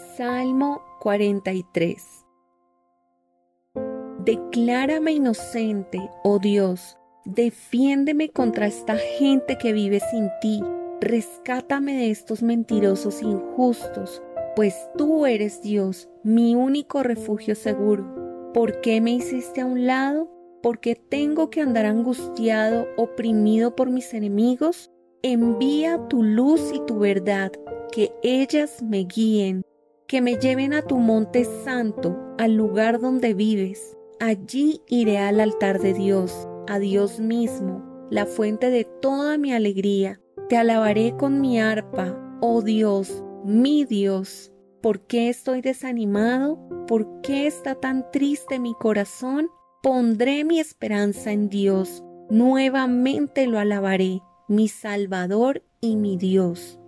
Salmo 43 Declárame inocente, oh Dios, defiéndeme contra esta gente que vive sin ti, rescátame de estos mentirosos injustos, pues tú eres Dios, mi único refugio seguro. ¿Por qué me hiciste a un lado? ¿Por qué tengo que andar angustiado, oprimido por mis enemigos? Envía tu luz y tu verdad, que ellas me guíen, que me lleven a tu monte santo, al lugar donde vives. Allí iré al altar de Dios, a Dios mismo, la fuente de toda mi alegría. Te alabaré con mi arpa, oh Dios, mi Dios. ¿Por qué estoy desanimado? ¿Por qué está tan triste mi corazón? Pondré mi esperanza en Dios, nuevamente lo alabaré mi Salvador y mi Dios.